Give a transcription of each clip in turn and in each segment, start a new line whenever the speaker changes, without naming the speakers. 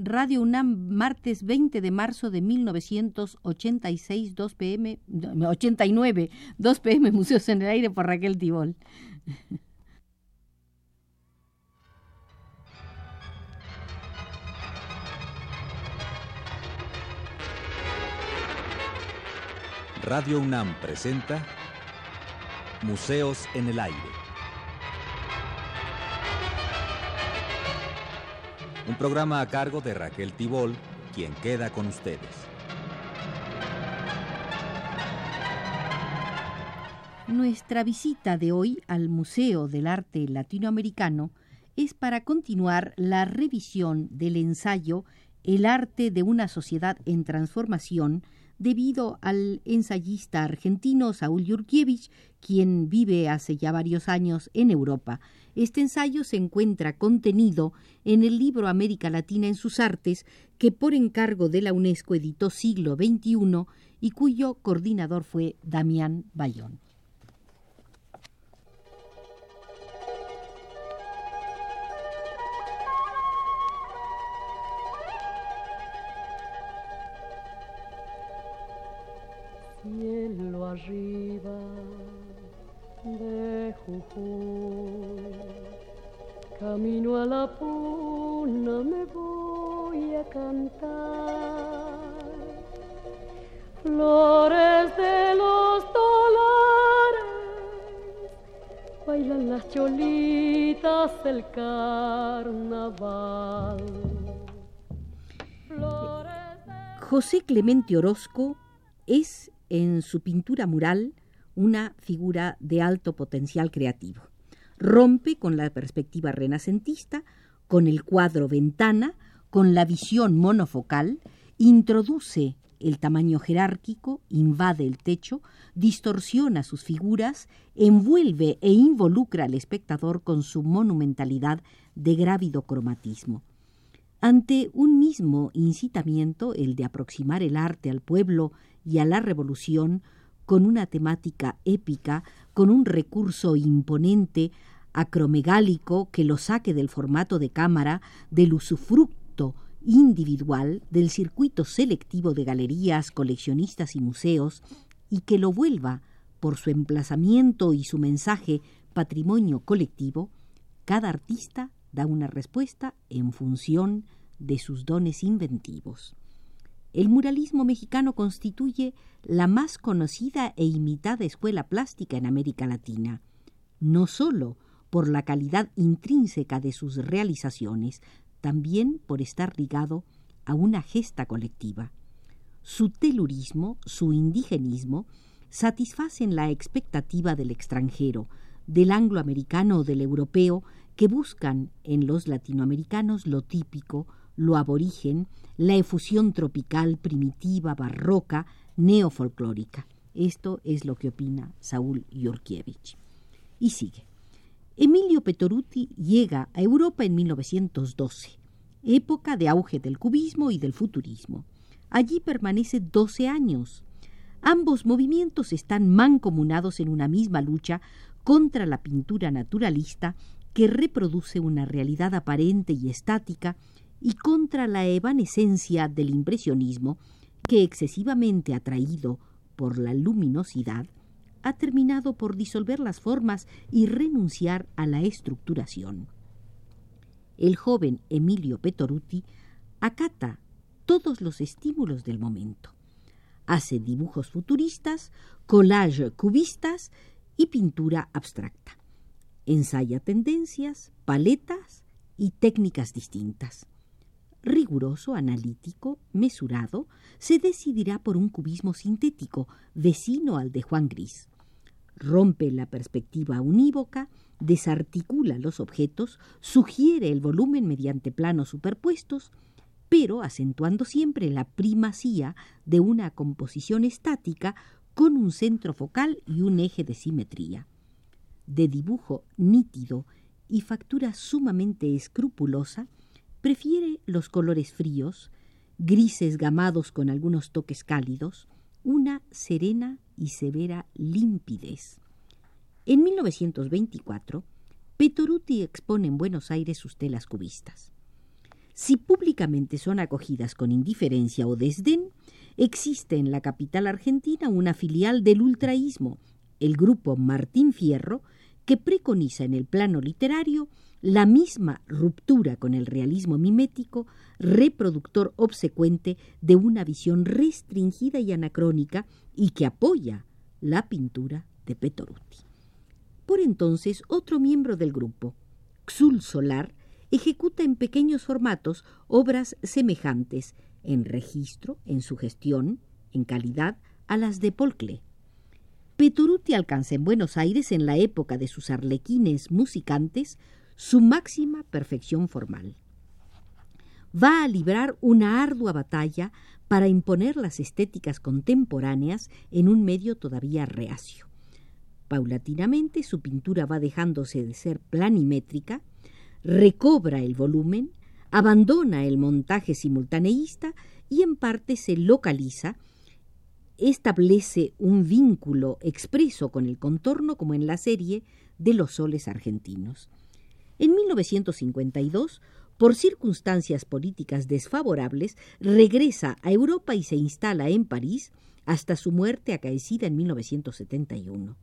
Radio UNAM, martes 20 de marzo de 1986, 2 pm, 89, 2 pm, Museos en el Aire por Raquel Tibol.
Radio UNAM presenta Museos en el Aire. Un programa a cargo de Raquel Tibol, quien queda con ustedes.
Nuestra visita de hoy al Museo del Arte Latinoamericano es para continuar la revisión del ensayo El arte de una sociedad en transformación debido al ensayista argentino Saúl Yurkiewicz, quien vive hace ya varios años en Europa. Este ensayo se encuentra contenido en el libro América Latina en sus artes, que por encargo de la UNESCO editó siglo XXI y cuyo coordinador fue Damián Bayón.
Arriba de Jujuy. Camino a la puna me voy a cantar. Flores de los dólares bailan las cholitas del carnaval.
José Clemente Orozco es en su pintura mural una figura de alto potencial creativo. Rompe con la perspectiva renacentista, con el cuadro ventana, con la visión monofocal, introduce el tamaño jerárquico, invade el techo, distorsiona sus figuras, envuelve e involucra al espectador con su monumentalidad de grávido cromatismo. Ante un mismo incitamiento, el de aproximar el arte al pueblo y a la revolución, con una temática épica, con un recurso imponente, acromegálico, que lo saque del formato de cámara, del usufructo individual, del circuito selectivo de galerías, coleccionistas y museos, y que lo vuelva, por su emplazamiento y su mensaje, patrimonio colectivo, cada artista da una respuesta en función de sus dones inventivos. El muralismo mexicano constituye la más conocida e imitada escuela plástica en América Latina, no sólo por la calidad intrínseca de sus realizaciones, también por estar ligado a una gesta colectiva. Su telurismo, su indigenismo, satisfacen la expectativa del extranjero, del angloamericano o del europeo, que buscan en los latinoamericanos lo típico, lo aborigen, la efusión tropical, primitiva, barroca, neofolclórica. Esto es lo que opina Saúl Yorkiewicz. Y sigue. Emilio Petoruti llega a Europa en 1912, época de auge del cubismo y del futurismo. Allí permanece 12 años. Ambos movimientos están mancomunados en una misma lucha contra la pintura naturalista que reproduce una realidad aparente y estática y contra la evanescencia del impresionismo que, excesivamente atraído por la luminosidad, ha terminado por disolver las formas y renunciar a la estructuración. El joven Emilio Petoruti acata todos los estímulos del momento. Hace dibujos futuristas, collage cubistas y pintura abstracta. Ensaya tendencias, paletas y técnicas distintas riguroso, analítico, mesurado, se decidirá por un cubismo sintético, vecino al de Juan Gris. Rompe la perspectiva unívoca, desarticula los objetos, sugiere el volumen mediante planos superpuestos, pero acentuando siempre la primacía de una composición estática con un centro focal y un eje de simetría. De dibujo nítido y factura sumamente escrupulosa, Prefiere los colores fríos, grises gamados con algunos toques cálidos, una serena y severa limpidez. En 1924, Petoruti expone en Buenos Aires sus telas cubistas. Si públicamente son acogidas con indiferencia o desdén, existe en la capital argentina una filial del ultraísmo, el grupo Martín Fierro, que preconiza en el plano literario la misma ruptura con el realismo mimético, reproductor obsecuente de una visión restringida y anacrónica y que apoya la pintura de Petoruti. Por entonces, otro miembro del grupo, Xul Solar, ejecuta en pequeños formatos obras semejantes en registro, en su gestión, en calidad, a las de Paul Klee. Petoruti alcanza en Buenos Aires, en la época de sus arlequines musicantes, su máxima perfección formal. Va a librar una ardua batalla para imponer las estéticas contemporáneas en un medio todavía reacio. Paulatinamente su pintura va dejándose de ser planimétrica, recobra el volumen, abandona el montaje simultaneísta y en parte se localiza, establece un vínculo expreso con el contorno como en la serie de los soles argentinos. En 1952, por circunstancias políticas desfavorables, regresa a Europa y se instala en París hasta su muerte acaecida en 1971.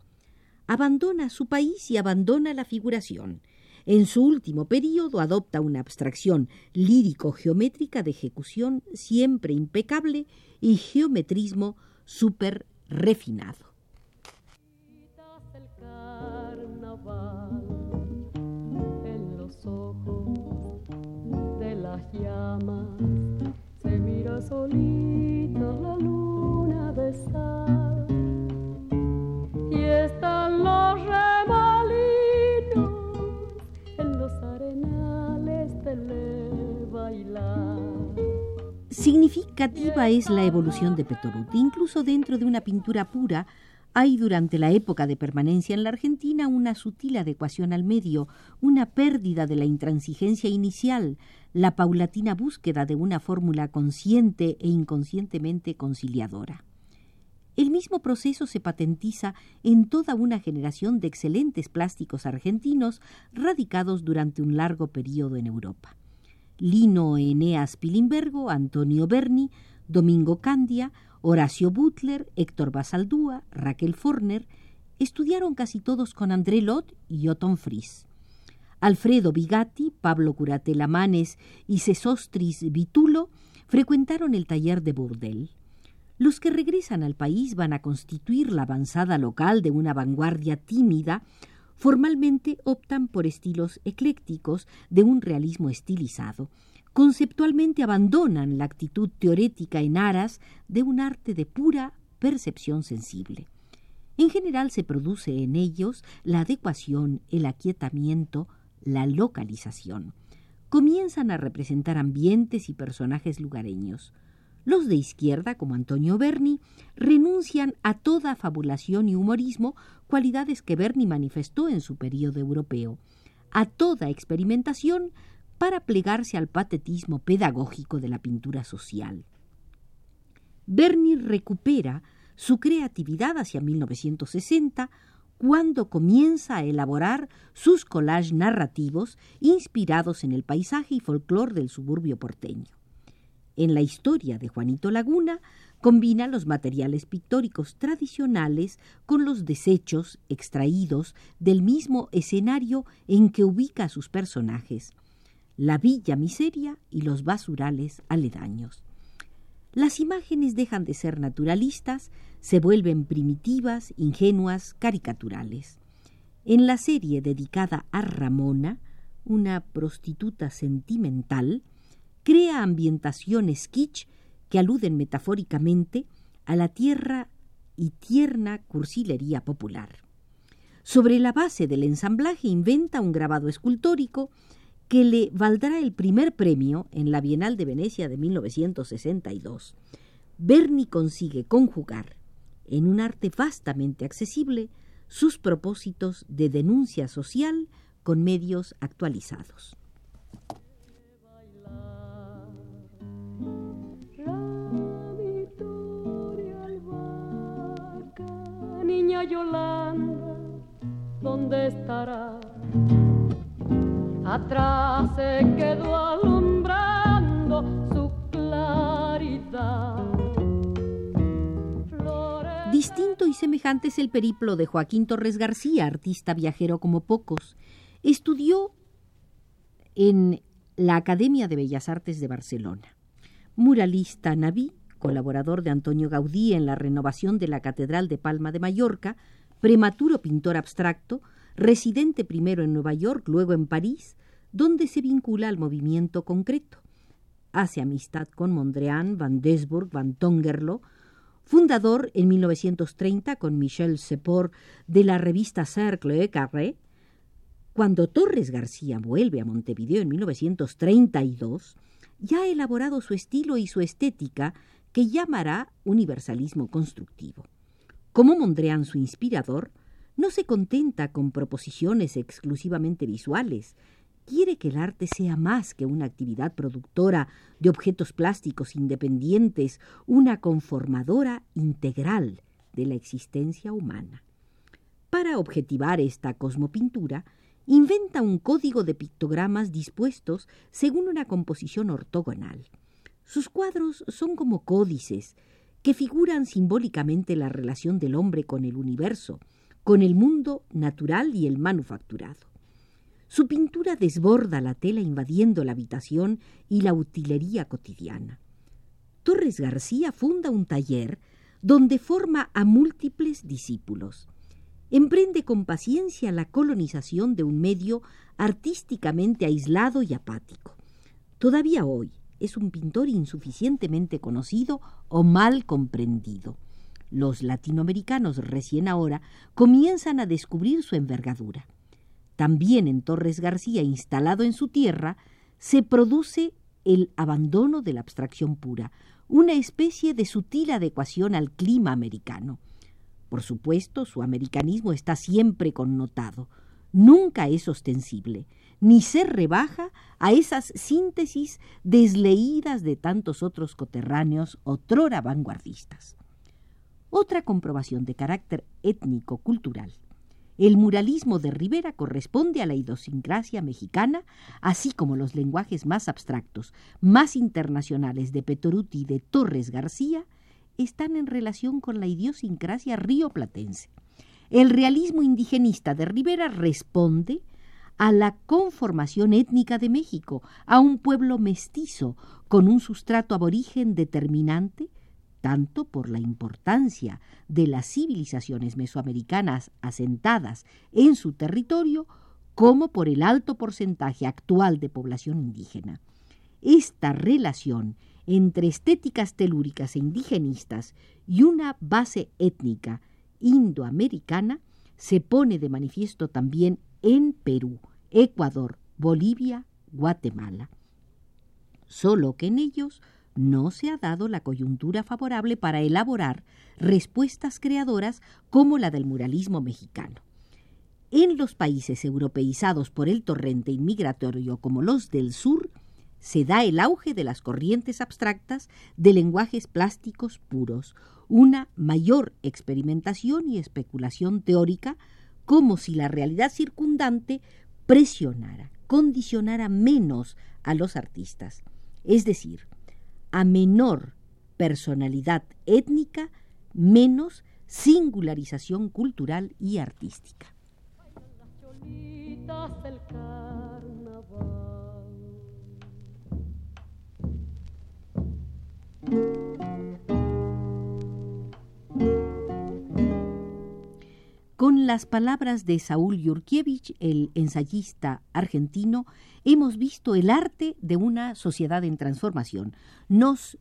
Abandona su país y abandona la figuración. En su último periodo adopta una abstracción lírico-geométrica de ejecución siempre impecable y geometrismo súper refinado.
se mira solita la luna de sal
Significativa es la evolución de Petoruti, incluso dentro de una pintura pura hay durante la época de permanencia en la Argentina una sutil adecuación al medio, una pérdida de la intransigencia inicial, la paulatina búsqueda de una fórmula consciente e inconscientemente conciliadora. El mismo proceso se patentiza en toda una generación de excelentes plásticos argentinos radicados durante un largo periodo en Europa. Lino Eneas Pilimbergo, Antonio Berni, Domingo Candia, Horacio Butler, Héctor Basaldúa, Raquel Forner, estudiaron casi todos con André Lot y Otton Fries. Alfredo Bigatti, Pablo Curatela Manes y Sesostris Vitulo frecuentaron el taller de Burdel. Los que regresan al país van a constituir la avanzada local de una vanguardia tímida, formalmente optan por estilos eclécticos de un realismo estilizado, conceptualmente abandonan la actitud teorética en aras de un arte de pura percepción sensible. En general se produce en ellos la adecuación, el aquietamiento, la localización. Comienzan a representar ambientes y personajes lugareños. Los de izquierda, como Antonio Berni, renuncian a toda fabulación y humorismo, cualidades que Berni manifestó en su periodo europeo, a toda experimentación, para plegarse al patetismo pedagógico de la pintura social. Berni recupera su creatividad hacia 1960 cuando comienza a elaborar sus collages narrativos inspirados en el paisaje y folclore del suburbio porteño. En la historia de Juanito Laguna combina los materiales pictóricos tradicionales con los desechos extraídos del mismo escenario en que ubica a sus personajes, la villa miseria y los basurales aledaños. Las imágenes dejan de ser naturalistas, se vuelven primitivas, ingenuas, caricaturales. En la serie dedicada a Ramona, una prostituta sentimental, crea ambientaciones kitsch que aluden metafóricamente a la tierra y tierna cursilería popular. Sobre la base del ensamblaje inventa un grabado escultórico que le valdrá el primer premio en la Bienal de Venecia de 1962. Berni consigue conjugar en un arte vastamente accesible sus propósitos de denuncia social con medios actualizados.
Yolanda, ¿dónde estará? atrás se quedó alumbrado ciudad.
Distinto y semejante es el periplo de Joaquín Torres García, artista viajero como pocos. Estudió en la Academia de Bellas Artes de Barcelona. Muralista naví, colaborador de Antonio Gaudí en la renovación de la Catedral de Palma de Mallorca, prematuro pintor abstracto, residente primero en Nueva York, luego en París, donde se vincula al movimiento concreto. Hace amistad con Mondrian, Van Desburg, Van Tongerlo, fundador en 1930 con Michel Sepor de la revista Cercle et Carré. Cuando Torres García vuelve a Montevideo en 1932, ya ha elaborado su estilo y su estética que llamará universalismo constructivo. Como Mondrian, su inspirador, no se contenta con proposiciones exclusivamente visuales, quiere que el arte sea más que una actividad productora de objetos plásticos independientes, una conformadora integral de la existencia humana. Para objetivar esta cosmopintura, inventa un código de pictogramas dispuestos según una composición ortogonal. Sus cuadros son como códices que figuran simbólicamente la relación del hombre con el universo, con el mundo natural y el manufacturado. Su pintura desborda la tela invadiendo la habitación y la utilería cotidiana. Torres García funda un taller donde forma a múltiples discípulos. Emprende con paciencia la colonización de un medio artísticamente aislado y apático. Todavía hoy es un pintor insuficientemente conocido o mal comprendido. Los latinoamericanos recién ahora comienzan a descubrir su envergadura. También en Torres García, instalado en su tierra, se produce el abandono de la abstracción pura, una especie de sutil adecuación al clima americano. Por supuesto, su americanismo está siempre connotado, nunca es ostensible, ni se rebaja a esas síntesis desleídas de tantos otros coterráneos otrora vanguardistas. Otra comprobación de carácter étnico-cultural el muralismo de Rivera corresponde a la idiosincrasia mexicana, así como los lenguajes más abstractos, más internacionales de Petoruti y de Torres García, están en relación con la idiosincrasia rioplatense. El realismo indigenista de Rivera responde a la conformación étnica de México, a un pueblo mestizo con un sustrato aborigen determinante tanto por la importancia de las civilizaciones mesoamericanas asentadas en su territorio, como por el alto porcentaje actual de población indígena. Esta relación entre estéticas telúricas e indigenistas y una base étnica indoamericana se pone de manifiesto también en Perú, Ecuador, Bolivia, Guatemala. Solo que en ellos no se ha dado la coyuntura favorable para elaborar respuestas creadoras como la del muralismo mexicano. En los países europeizados por el torrente inmigratorio como los del sur, se da el auge de las corrientes abstractas de lenguajes plásticos puros, una mayor experimentación y especulación teórica, como si la realidad circundante presionara, condicionara menos a los artistas. Es decir, a menor personalidad étnica, menos singularización cultural y artística. Las palabras de Saúl Yurkiewicz, el ensayista argentino, hemos visto el arte de una sociedad en transformación. Nos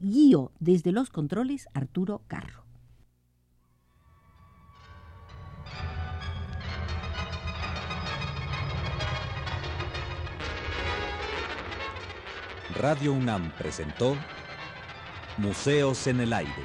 guió desde los controles Arturo Carro.
Radio UNAM presentó Museos en el Aire.